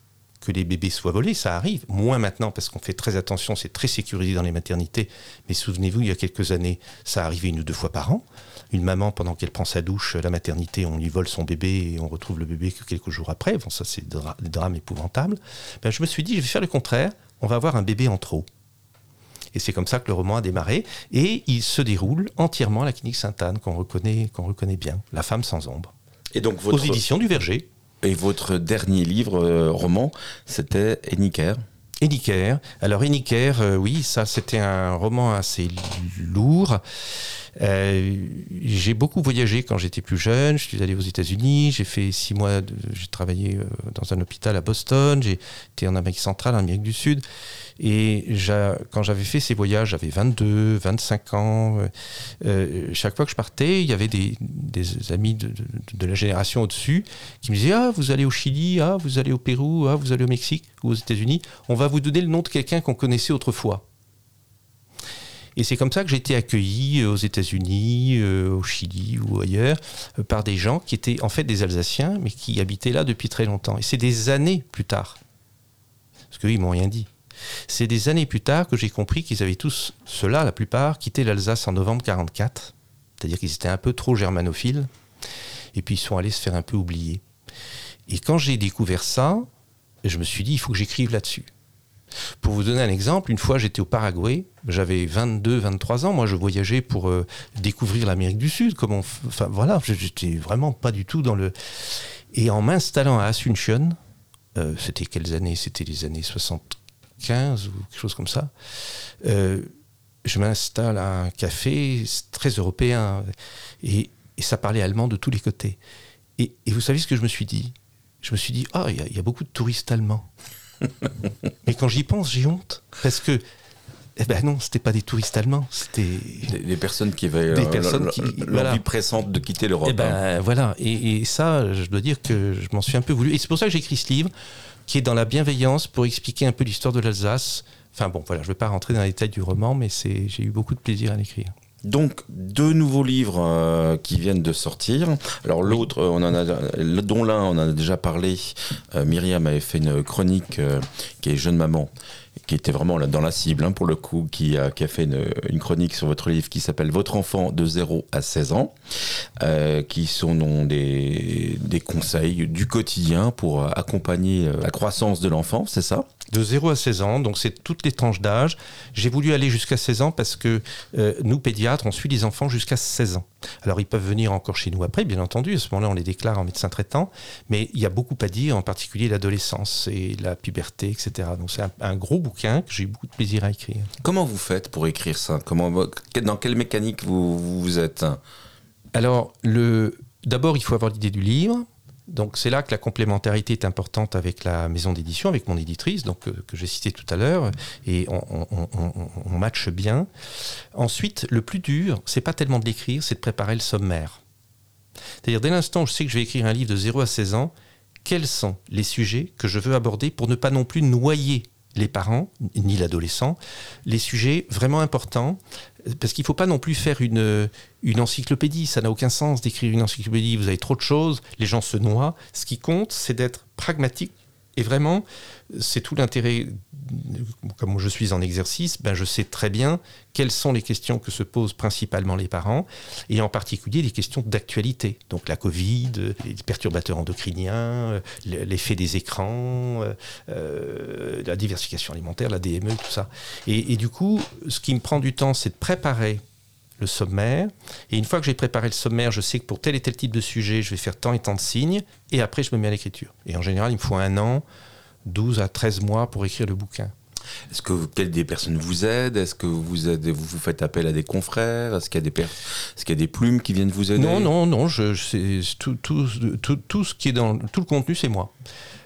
que les bébés soient volés, ça arrive. Moins maintenant, parce qu'on fait très attention, c'est très sécurisé dans les maternités. Mais souvenez-vous, il y a quelques années, ça arrivait une ou deux fois par an. Une maman, pendant qu'elle prend sa douche à la maternité, on lui vole son bébé et on retrouve le bébé que quelques jours après. Bon, ça, c'est des, dra- des drames épouvantables. Ben, je me suis dit, je vais faire le contraire. On va avoir un bébé en trop. Et c'est comme ça que le roman a démarré. Et il se déroule entièrement à la clinique Sainte-Anne, qu'on reconnaît, qu'on reconnaît bien. La femme sans ombre. Et donc Aux éditions du Verger. Et votre dernier livre, euh, roman, c'était Eniker. Eniker. Alors Eniker, euh, oui, ça c'était un roman assez lourd. Euh, j'ai beaucoup voyagé quand j'étais plus jeune. Je suis allé aux États-Unis. J'ai fait six mois. J'ai travaillé dans un hôpital à Boston. J'ai été en Amérique centrale, en Amérique du Sud. Et quand j'avais fait ces voyages, j'avais 22, 25 ans. Euh, euh, chaque fois que je partais, il y avait des, amis de, la génération au-dessus qui me disaient Ah, vous allez au Chili, ah, vous allez au Pérou, ah, vous allez au Mexique ou aux États-Unis. On va vous donner le nom de quelqu'un qu'on connaissait autrefois. Et c'est comme ça que j'ai été accueilli aux États-Unis, au Chili ou ailleurs, par des gens qui étaient en fait des Alsaciens, mais qui habitaient là depuis très longtemps. Et c'est des années plus tard, parce qu'ils m'ont rien dit. C'est des années plus tard que j'ai compris qu'ils avaient tous, ceux-là, la plupart, quitté l'Alsace en novembre 44. C'est-à-dire qu'ils étaient un peu trop germanophiles. Et puis ils sont allés se faire un peu oublier. Et quand j'ai découvert ça, je me suis dit, il faut que j'écrive là-dessus. Pour vous donner un exemple, une fois j'étais au Paraguay, j'avais 22, 23 ans, moi je voyageais pour euh, découvrir l'Amérique du Sud, comment, enfin voilà, j'étais vraiment pas du tout dans le... Et en m'installant à Asunción, euh, c'était quelles années? C'était les années 75 ou quelque chose comme ça, euh, je m'installe à un café très européen, et, ça parlait allemand de tous les côtés. Et, vous savez ce que je me suis dit? Je me suis dit, ah, il y, a beaucoup de touristes allemands. Mais quand j'y pense, j'ai honte. Parce que, eh ben non, c'était pas des touristes allemands, c'était des, personnes qui avaient des euh, personnes qui, l'envie pressante de quitter l'Europe. Eh ben, hein. voilà, et, ça, je dois dire que je m'en suis un peu voulu. Et c'est pour ça que j'ai écrit ce livre, qui est dans la bienveillance pour expliquer un peu l'histoire de l'Alsace. Enfin bon, voilà, je ne vais pas rentrer dans les détails du roman, mais j'ai eu beaucoup de plaisir à l'écrire. Donc deux nouveaux livres euh, qui viennent de sortir. Alors l'autre, on en a, dont l'un on en a déjà parlé. Euh, Myriam avait fait une chronique euh, qui est jeune maman, qui était vraiment dans la cible hein, pour le coup, qui a, qui a fait une, chronique sur votre livre qui s'appelle Votre enfant de 0 à 16 ans, qui sont des, des conseils du quotidien pour accompagner la croissance de l'enfant, c'est ça? De 0 à 16 ans, donc c'est toutes les tranches d'âge. J'ai voulu aller jusqu'à 16 ans parce que euh, nous, pédiatres, on suit les enfants jusqu'à 16 ans. Alors ils peuvent venir encore chez nous après, bien entendu, à ce moment-là on les déclare en médecin traitant, mais il y a beaucoup à dire, en particulier l'adolescence et la puberté, etc. Donc c'est un, gros bouquin que j'ai eu beaucoup de plaisir à écrire. Comment vous faites pour écrire ça? Comment, Dans quelle mécanique vous, vous êtes? Alors, d'abord il faut avoir l'idée du livre. Donc c'est là que la complémentarité est importante avec la maison d'édition, avec mon éditrice, euh, que, j'ai cité tout à l'heure, et on, on, matche bien. Ensuite, le plus dur, c'est pas tellement de l'écrire, c'est de préparer le sommaire. C'est-à-dire dès l'instant où je sais que je vais écrire un livre de 0 à 16 ans, quels sont les sujets que je veux aborder pour ne pas non plus noyer les parents, ni l'adolescent, les sujets vraiment importants, parce qu'il ne faut pas non plus faire une, encyclopédie, ça n'a aucun sens d'écrire une encyclopédie, vous avez trop de choses, les gens se noient. Ce qui compte, c'est d'être pragmatique et vraiment, c'est tout l'intérêt, comme je suis en exercice, ben je sais très bien quelles sont les questions que se posent principalement les parents, et en particulier les questions d'actualité. Donc la Covid, les perturbateurs endocriniens, l'effet des écrans, euh, la diversification alimentaire, la DME, tout ça. Et, et du coup, ce qui me prend du temps, c'est de préparer le sommaire. Et une fois que j'ai préparé le sommaire, je sais que pour tel et tel type de sujet, je vais faire tant et tant de signes. Et après, je me mets à l'écriture. Et en général, il me faut un an, 12 à 13 mois pour écrire le bouquin. Est-ce que des personnes vous aident? Est-ce que vous, aidez, vous, vous faites appel à des confrères? Est-ce qu'il y a des est-ce qu'il y a des plumes qui viennent vous aider? Non, non, non. Je, tout, tout, tout, tout, ce qui est dans tout le contenu, c'est moi.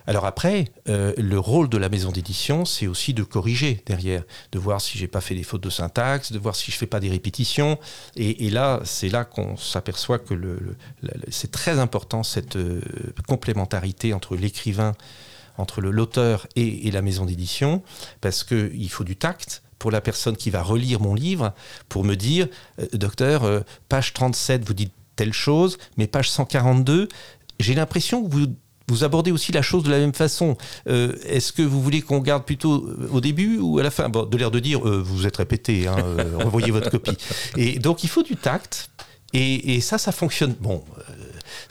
Alors après, euh, le rôle de la maison d'édition, c'est aussi de corriger derrière, de voir si j'ai pas fait des fautes de syntaxe, de voir si je fais pas des répétitions. Et, là, c'est là qu'on s'aperçoit que c'est très important cette euh, complémentarité entre l'écrivain, entre l'auteur et, la maison d'édition, parce qu'il faut du tact pour la personne qui va relire mon livre, pour me dire, euh, docteur, page 37, vous dites telle chose, mais page 142, j'ai l'impression que vous vous abordez aussi la chose de la même façon. Euh, est-ce que vous voulez qu'on garde plutôt euh, au début ou à la fin? Bon, De l'air de dire, euh, vous êtes répété, hein, revoyez votre copie. Et donc il faut du tact. Et, ça, ça fonctionne. Bon,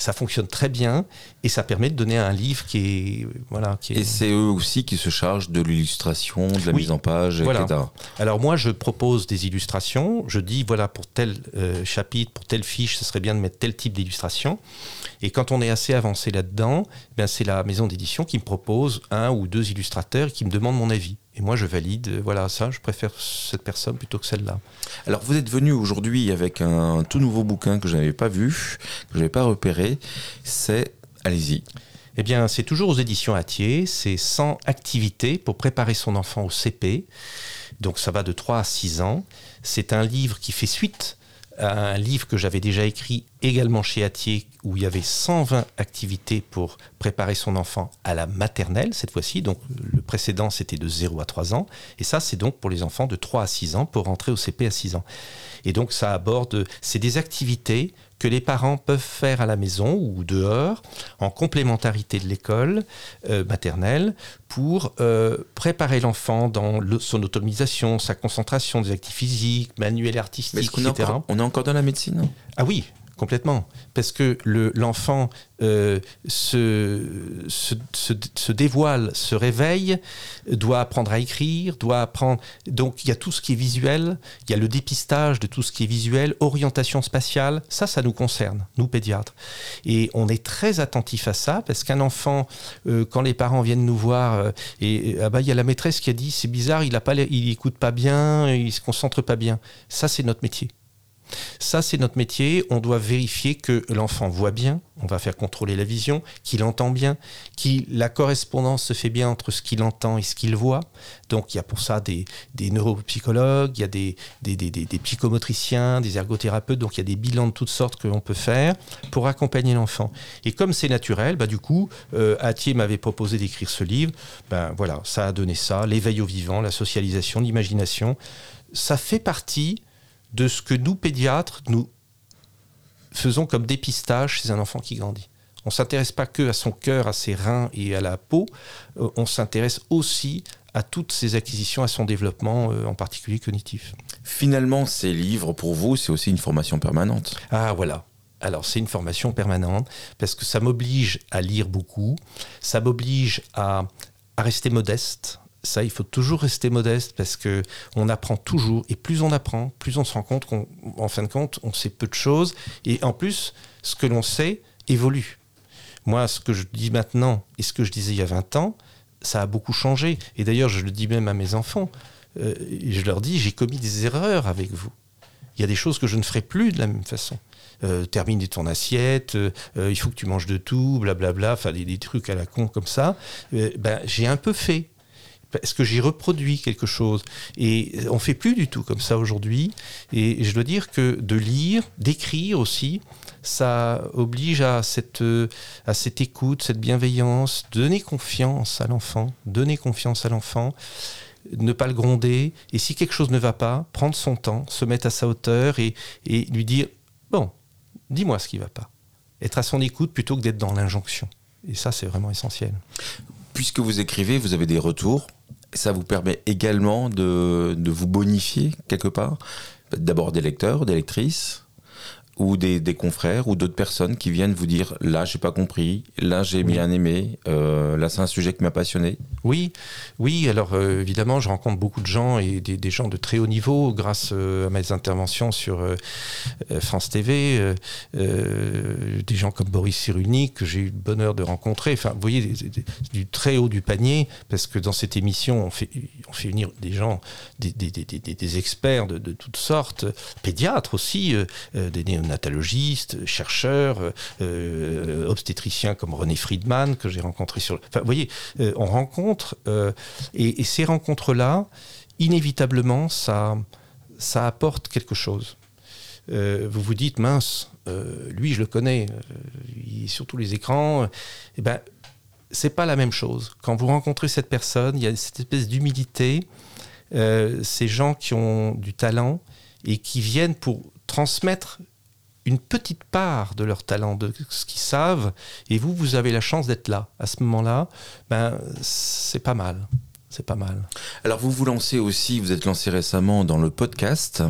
ça fonctionne très bien et ça permet de donner un livre qui est voilà. Qui est... Et c'est eux aussi qui se chargent de l'illustration, de la mise en page, voilà. etc. Alors moi, je propose des illustrations. Je dis voilà pour tel chapitre, pour telle fiche, ce serait bien de mettre tel type d'illustration. Et quand on est assez avancé là-dedans, eh c'est la maison d'édition qui me propose un ou deux illustrateurs et qui me demande mon avis. Et moi, je valide, euh, voilà, ça, je préfère cette personne plutôt que celle-là. Alors, vous êtes venu aujourd'hui avec un tout nouveau bouquin que je n'avais pas vu, que je n'avais pas repéré. C'est, allez-y. Eh bien, c'est toujours aux éditions Atier. C'est 100 activités pour préparer son enfant au CP. Donc, ça va de 3 à 6 ans. C'est un livre qui fait suite un livre que j'avais déjà écrit également chez Atier, où il y avait 120 activités pour préparer son enfant à la maternelle, cette fois-ci. Donc le précédent, c'était de 0 à 3 ans. Et ça, c'est donc pour les enfants de 3 à 6 ans, pour rentrer au CP à 6 ans. Et donc ça aborde, c'est des activités que les parents peuvent faire à la maison ou dehors, en complémentarité de l'école euh, maternelle, pour euh, préparer l'enfant dans son autonomisation, sa concentration, des activités physiques, manuels artistiques, etc. on est encore dans la médecine? Ah oui, Complètement. Parce que l'enfant euh, se, se, dévoile, se réveille, doit apprendre à écrire, doit apprendre. Donc il y a tout ce qui est visuel, il y a le dépistage de tout ce qui est visuel, orientation spatiale. Ça, ça nous concerne, nous pédiatres. Et on est très attentif à ça parce qu'un enfant, euh, quand les parents viennent nous voir, euh, et ah bah, il y a la maîtresse qui a dit c'est bizarre, il a pas, il écoute pas bien, il se concentre pas bien. Ça, c'est notre métier. Ça, c'est notre métier. On doit vérifier que l'enfant voit bien. On va faire contrôler la vision, qu'il entend bien, que la correspondance se fait bien entre ce qu'il entend et ce qu'il voit. Donc, il y a pour ça des, neuropsychologues, il y a des, psychomotriciens, des ergothérapeutes. Donc, il y a des bilans de toutes sortes que l'on peut faire pour accompagner l'enfant. Et comme c'est naturel, bah, du coup, euh, m'avait proposé d'écrire ce livre. Ben voilà, ça a donné ça, l'éveil au vivant, la socialisation, l'imagination. Ça fait partie de ce que nous, pédiatres, nous faisons comme dépistage chez un enfant qui grandit. On ne s'intéresse pas que à son cœur, à ses reins et à la peau, euh, on s'intéresse aussi à toutes ses acquisitions, à son développement, euh, en particulier cognitif. Finalement, ces livres, pour vous, c'est aussi une formation permanente. Ah voilà. Alors c'est une formation permanente parce que ça m'oblige à lire beaucoup, ça m'oblige à, à rester modeste, ça, il faut toujours rester modeste parce que on apprend toujours et plus on apprend, plus on se rend compte qu'en fin de compte, on sait peu de choses et en plus, ce que l'on sait évolue. Moi, ce que je dis maintenant et ce que je disais il y a 20 ans, ça a beaucoup changé. Et d'ailleurs, je le dis même à mes enfants. Euh, je leur dis, j'ai commis des erreurs avec vous. Il y a des choses que je ne ferai plus de la même façon. Euh, ton assiette, euh, il faut que tu manges de tout, blablabla, enfin des, des, trucs à la con comme ça. ben, j'ai un peu fait. Est-ce que j'ai reproduit quelque chose? Et on fait plus du tout comme ça aujourd'hui. Et je dois dire que de lire, d'écrire aussi, ça oblige à cette, à cette écoute, cette bienveillance, donner confiance à l'enfant, donner confiance à l'enfant, ne pas le gronder, et si quelque chose ne va pas, prendre son temps, se mettre à sa hauteur et, et lui dire, bon, dis-moi ce qui ne va pas. Être à son écoute plutôt que d'être dans l'injonction. Et ça, c'est vraiment essentiel. Puisque vous écrivez, vous avez des retours ça vous permet également de, de vous bonifier quelque part. D'abord des lecteurs, des lectrices, ou des, confrères ou d'autres personnes qui viennent vous dire là j'ai pas compris, là j'ai bien aimé, euh, là c'est un sujet qui m'a passionné. Oui, oui. Alors euh, évidemment, je rencontre beaucoup de gens et des, gens de très haut niveau grâce euh, à mes interventions sur France TV, des gens comme Boris Cyrulnik que j'ai eu le bonheur de rencontrer. Enfin, vous voyez, du très haut du panier parce que dans cette émission, on fait, on fait unir des gens, des, des experts de, de, toutes sortes, pédiatres aussi, des néonatologues natalogistes, chercheurs, euh, euh, obstétriciens comme René Friedman, que j'ai rencontré sur... Enfin, vous voyez, euh, on rencontre, et, ces rencontres-là, inévitablement, ça, ça apporte quelque chose. vous vous dites, mince, lui, je le connais, il sur tous les écrans. Eh ben, c'est pas la même chose. Quand vous rencontrez cette personne, il y a cette espèce d'humilité, ces gens qui ont du talent et qui viennent pour transmettre une petite part de leur talent, de ce qu'ils savent, et vous, vous avez la chance d'être là. À ce moment-là, ben, c'est pas mal. C'est pas mal. Alors, vous vous lancez aussi, vous êtes lancé récemment dans le podcast.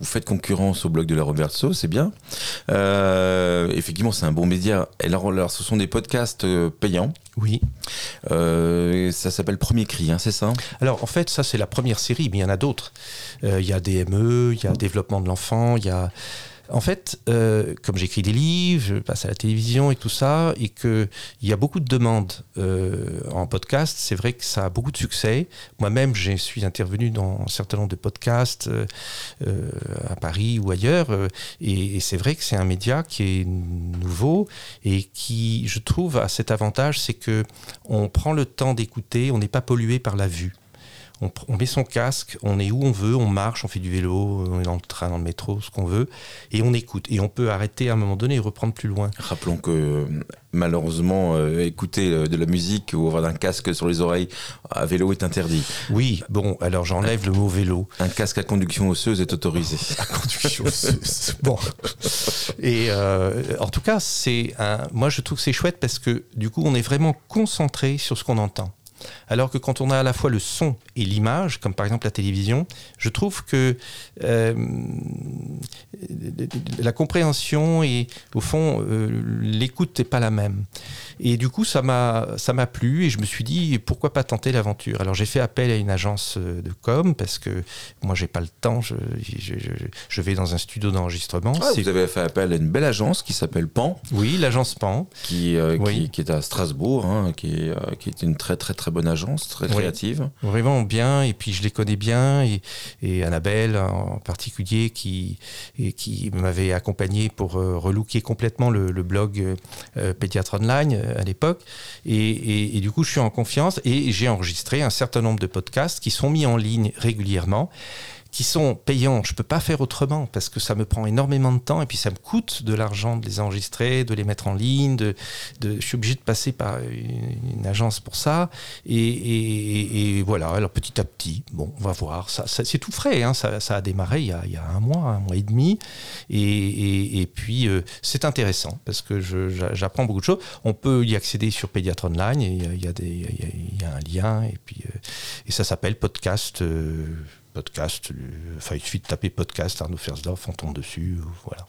Vous faites concurrence au blog de la Roberto, c'est bien. Euh, effectivement, c'est un bon média. Alors, ce sont des podcasts euh, payants. Oui. Euh, ça s'appelle Premier Cri, hein, c'est ça? Alors, en fait, ça, c'est la première série, mais il y en a d'autres. Il y a DME, il y a Développement de l'enfant, il y a en fait, euh, comme j'écris des livres, je passe à la télévision et tout ça, et qu'il y a beaucoup de demandes euh, en podcast, c'est vrai que ça a beaucoup de succès. Moi-même, je suis intervenu dans un certain nombre de podcasts euh, à Paris ou ailleurs, et, c'est vrai que c'est un média qui est nouveau et qui, je trouve, a cet avantage, c'est que on prend le temps d'écouter, on n'est pas pollué par la vue on, met son casque, on est où on veut, on marche, on fait du vélo, on est dans le train, dans le métro, ce qu'on veut, et on écoute. Et on peut arrêter à un moment donné et reprendre plus loin. Rappelons que malheureusement, euh, écouter euh, de la musique ou avoir un casque sur les oreilles à vélo est interdit. Oui, bon, alors j'enlève le mot vélo. Un casque à conduction osseuse est autorisé. conduction osseuse. Bon. Et euh, en tout cas, c'est un, moi je trouve que c'est chouette parce que du coup, on est vraiment concentré sur ce qu'on entend. Alors que quand on a à la fois le son et l'image, comme par exemple la télévision, je trouve que euh, la compréhension et au fond euh, l'écoute n'est pas la même. Et du coup, ça m'a ça m'a plu et je me suis dit pourquoi pas tenter l'aventure? Alors j'ai fait appel à une agence euh, de com parce que moi j'ai pas le temps. Je, je, je, je vais dans un studio d'enregistrement. Ah, vous avez fait appel à une belle agence qui s'appelle PAN, oui, l'agence PAN. qui, euh, Oui. qui, qui est à Strasbourg, hein, qui, est, qui est une très très très bonne agence, très Oui. créative. Vraiment bien, et puis je les connais bien, et, et Annabelle en particulier qui, et qui m'avait accompagné pour euh, relooker complètement le, le blog euh, euh, Pédiatre Online euh, à l'époque. Et, et- et du coup, je suis en confiance et j'ai enregistré un certain nombre de podcasts qui sont mis en ligne régulièrement qui sont payants. Je peux pas faire autrement parce que ça me prend énormément de temps et puis ça me coûte de l'argent de les enregistrer, de les mettre en ligne. De, de, je suis obligé de passer par une, une agence pour ça. Et, et- et voilà, alors petit à petit, bon, on va voir. Ça, ça- c'est tout frais, hein. ça, ça a démarré il y a, il y a un mois, un mois et demi. Et, et- puis, euh, c'est intéressant parce que j'apprends beaucoup de choses. On peut y accéder sur Pédiatre Online il y a- y, y a un lien. Et, puis, euh, et ça s'appelle podcast. euh, podcast, enfin il suffit de taper podcast Arnaud Fersdorf, on tombe dessus, voilà.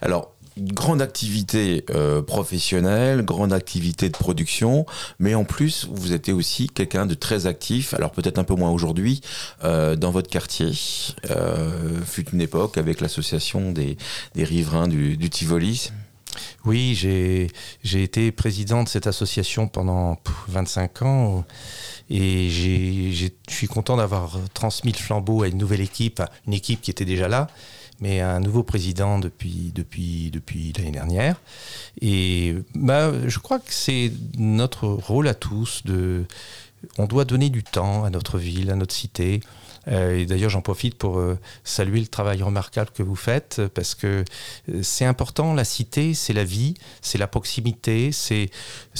Alors, grande activité euh, professionnelle, grande activité de production, mais en plus, vous étiez aussi quelqu'un de très actif, alors peut-être un peu moins aujourd'hui, euh, dans votre quartier. Euh, fut une époque avec l'association des, des riverains du, du Tivoli. Oui, j'ai j'ai été président de cette association pendant pff, 25 ans et je suis content d'avoir transmis le flambeau à une nouvelle équipe, une équipe qui était déjà là, mais à un nouveau président depuis, l'année dernière. Et bah, je crois que c'est notre rôle à tous de... On doit donner du temps à notre ville, à notre cité. Euh, et d'ailleurs, j'en profite pour euh, saluer le travail remarquable que vous faites, parce que euh, c'est important. La cité, c'est la vie, c'est la proximité, c'est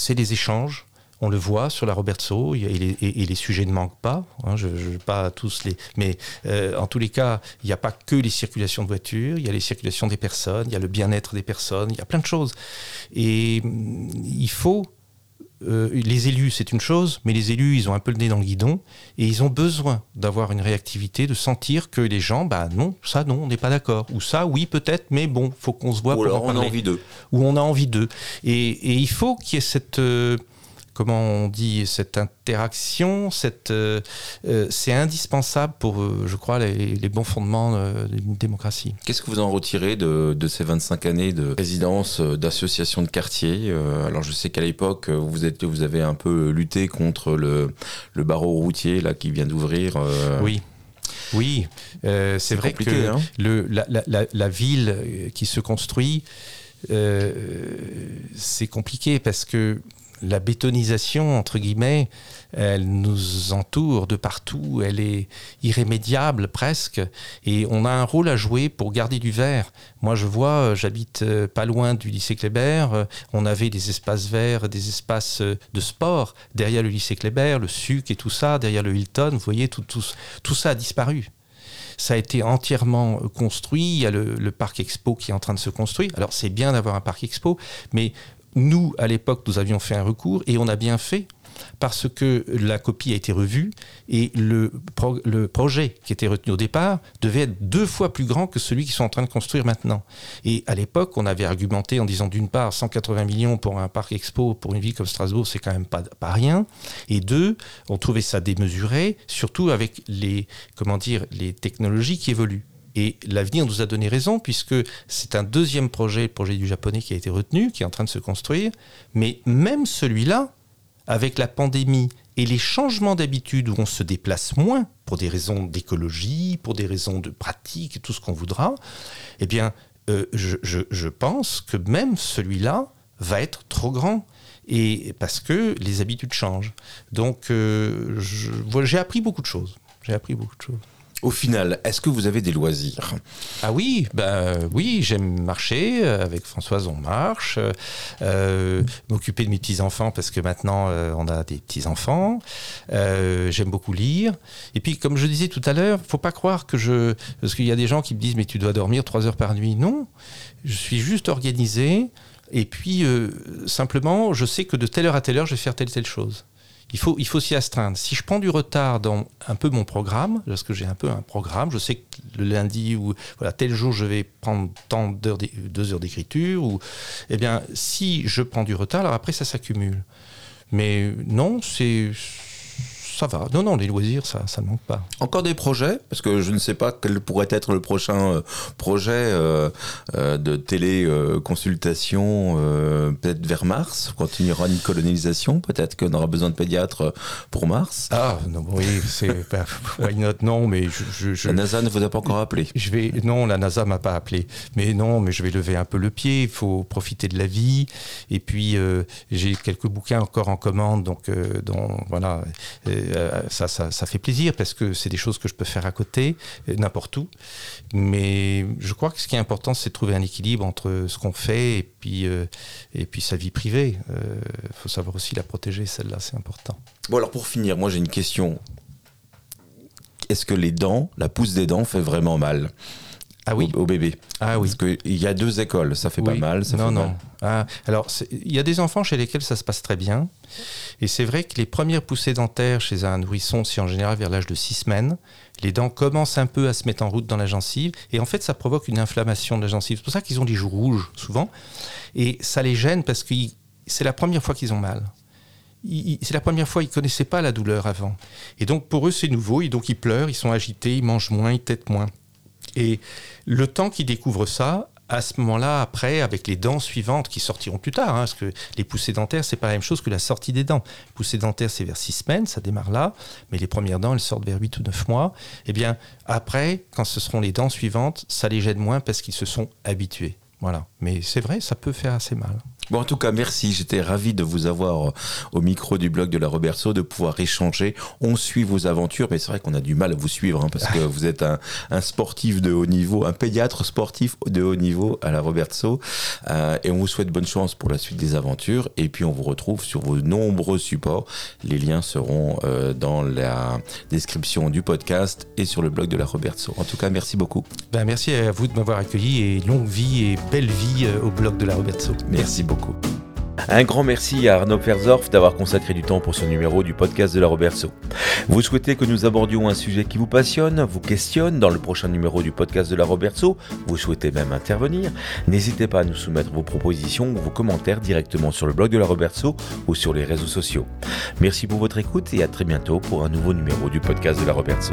les échanges. On le voit sur la Robertso, et les, et- et les sujets ne manquent pas. hein, je, je- pas tous les, mais euh, en tous les cas, il n'y a pas que les circulations de voitures, il y a les circulations des personnes, il y a le bien-être des personnes, il y a plein de choses. Et hum, il faut euh, les élus, c'est une chose, mais les élus, ils ont un peu le nez dans le guidon et ils ont besoin d'avoir une réactivité, de sentir que les gens, bah non, ça non, on n'est pas d'accord. Ou ça, oui, peut-être, mais bon, faut qu'on se voit Ou pour alors en on a envie d'eux. Ou on a envie d'eux. Et, et il faut qu'il y ait cette. euh, Comment on dit cette interaction, cette, euh, euh, c'est indispensable pour, euh, je crois, les, les bons fondements d'une démocratie. Qu'est-ce que vous en retirez de, de ces 25 années de résidence, euh, d'association de quartier Alors je sais qu'à l'époque, vous, êtes, vous avez un peu lutté contre le, le barreau routier là, qui vient d'ouvrir. Oui. Oui, euh, c'est vrai que hein. le, la, la- la- la ville qui se construit, euh, c'est compliqué parce que la bétonisation, entre guillemets, elle nous entoure de partout, elle est irrémédiable presque, et on a un rôle à jouer pour garder du vert. Moi, je vois, euh, j'habite euh, pas loin du lycée Kléber, euh, on avait des espaces verts, des espaces de sport derrière le lycée Kléber, le SUC et tout ça, derrière le Hilton, vous voyez, tout, ça a disparu ça a été entièrement construit. Il y a le parc expo qui est en train de se construire. Alors c'est bien d'avoir un parc expo, mais nous, à l'époque, nous avions fait un recours et on a bien fait parce que la copie a été revue et le, pro- le projet qui était retenu au départ devait être deux fois plus grand que celui qu'ils sont en train de construire maintenant. Et à l'époque, on avait argumenté en disant d'une part 180 millions pour un parc expo pour une ville comme Strasbourg, c'est quand même pas, pas rien. Et deux, on trouvait ça démesuré, surtout avec les, comment dire, les technologies qui évoluent. Et l'avenir nous a donné raison, puisque c'est un deuxième projet, le projet du japonais, qui a été retenu, qui est en train de se construire. Mais même celui-là, avec la pandémie et les changements d'habitude où on se déplace moins, pour des raisons d'écologie, pour des raisons de pratique, tout ce qu'on voudra, eh bien, euh, je, pense que même celui-là va être trop grand. Et parce que les habitudes changent. Donc, euh, j'ai appris beaucoup de choses. J'ai appris beaucoup de choses. Au final, est-ce que vous avez des loisirs? Ah oui, ben oui, j'aime marcher. euh, Avec Françoise, on marche. euh, euh, M'occuper de mes petits-enfants parce que maintenant, on a des petits-enfants. Euh, j'aime beaucoup lire. Et puis, comme je disais tout à l'heure, faut pas croire que je... Parce qu'il y a des gens qui me disent, mais tu dois dormir trois heures par nuit. Non, je suis juste organisé. Et puis, simplement, je sais que de telle heure à telle heure, je vais faire telle telle chose. Il faut, il faut s'y astreindre. Si je prends du retard dans un peu mon programme, parce que j'ai un peu un programme, je sais que le lundi ou voilà tel jour je vais prendre tant d'heures, deux heures d'écriture, ou eh bien si je prends du retard, alors après ça s'accumule. Mais non, c'est ça va. Non, non, les loisirs, ça, ça ne manque pas. Encore des projets Parce que je ne sais pas quel pourrait être le prochain euh, projet euh, euh, de téléconsultation, peut-être vers Mars, quand il y aura une colonisation, peut-être qu'on aura besoin de pédiatres pour Mars. Ah non, oui, c'est bah, why not, non, mais je, je, je- La NASA ne vous a pas encore appelé. Je vais non, la NASA m'a pas appelé. Mais non, mais je vais lever un peu le pied. Il faut profiter de la vie. Et puis euh, j'ai quelques bouquins encore en commande, donc euh, dont, voilà, euh, ça, ça, ça fait plaisir parce que c'est des choses que je peux faire à côté, euh, n'importe où. Mais je crois que ce qui est important, c'est de trouver un équilibre entre ce qu'on fait et puis euh, et puis sa vie privée. Il faut savoir aussi la protéger, celle-là, c'est important. Bon, alors pour finir, moi j'ai une question. Est-ce que les dents, la pousse des dents fait vraiment mal? Ah oui, au, au bébé ah oui. Parce qu'il y a deux écoles, ça fait pas mal, ça non, fait non. mal. Ah, alors, il y a des enfants chez lesquels ça se passe très bien. Et c'est vrai que les premières poussées dentaires chez un nourrisson, c'est en général vers l'âge de 6 semaines, les dents commencent un peu à se mettre en route dans la gencive. Et en fait, ça provoque une inflammation de la gencive. C'est pour ça qu'ils ont les joues rouges, souvent. Et ça les gêne parce que c'est la première fois qu'ils ont mal. C'est la première fois, ils connaissaient pas la douleur avant. Et donc, pour eux, c'est nouveau. Et donc, ils pleurent, ils sont agités, ils mangent moins, ils têtent moins. Et le temps qu'ils découvrent ça, à ce moment-là, après, avec les dents suivantes qui sortiront plus tard, hein, parce que les poussées dentaires, c'est pas la même chose que la sortie des dents. Les poussées dentaires, c'est vers 6 semaines, ça démarre là, mais les premières dents, elles sortent vers 8 ou 9 mois. Eh bien, après, quand ce seront les dents suivantes, ça les gêne moins parce qu'ils se sont habitués. Voilà. Mais c'est vrai, ça peut faire assez mal. Bon, en tout cas, merci. J'étais ravi de vous avoir euh, au micro du blog de la Roberto, de pouvoir échanger. On suit vos aventures, mais c'est vrai qu'on a du mal à vous suivre hein, parce que vous êtes un, un sportif de haut niveau, un pédiatre sportif de haut niveau à la Roberto. Euh, et on vous souhaite bonne chance pour la suite des aventures. Et puis, on vous retrouve sur vos nombreux supports. Les liens seront euh, dans la description du podcast et sur le blog de la Roberto. En tout cas, merci beaucoup. Ben, merci à vous de m'avoir accueilli et longue vie et belle vie au blog de la Roberto. Merci beaucoup. Un grand merci à Arnaud Perzorf d'avoir consacré du temps pour ce numéro du podcast de la Roberto. Vous souhaitez que nous abordions un sujet qui vous passionne, vous questionne dans le prochain numéro du podcast de la Roberto, vous souhaitez même intervenir, n'hésitez pas à nous soumettre vos propositions ou vos commentaires directement sur le blog de la Roberto ou sur les réseaux sociaux. Merci pour votre écoute et à très bientôt pour un nouveau numéro du podcast de la Roberto.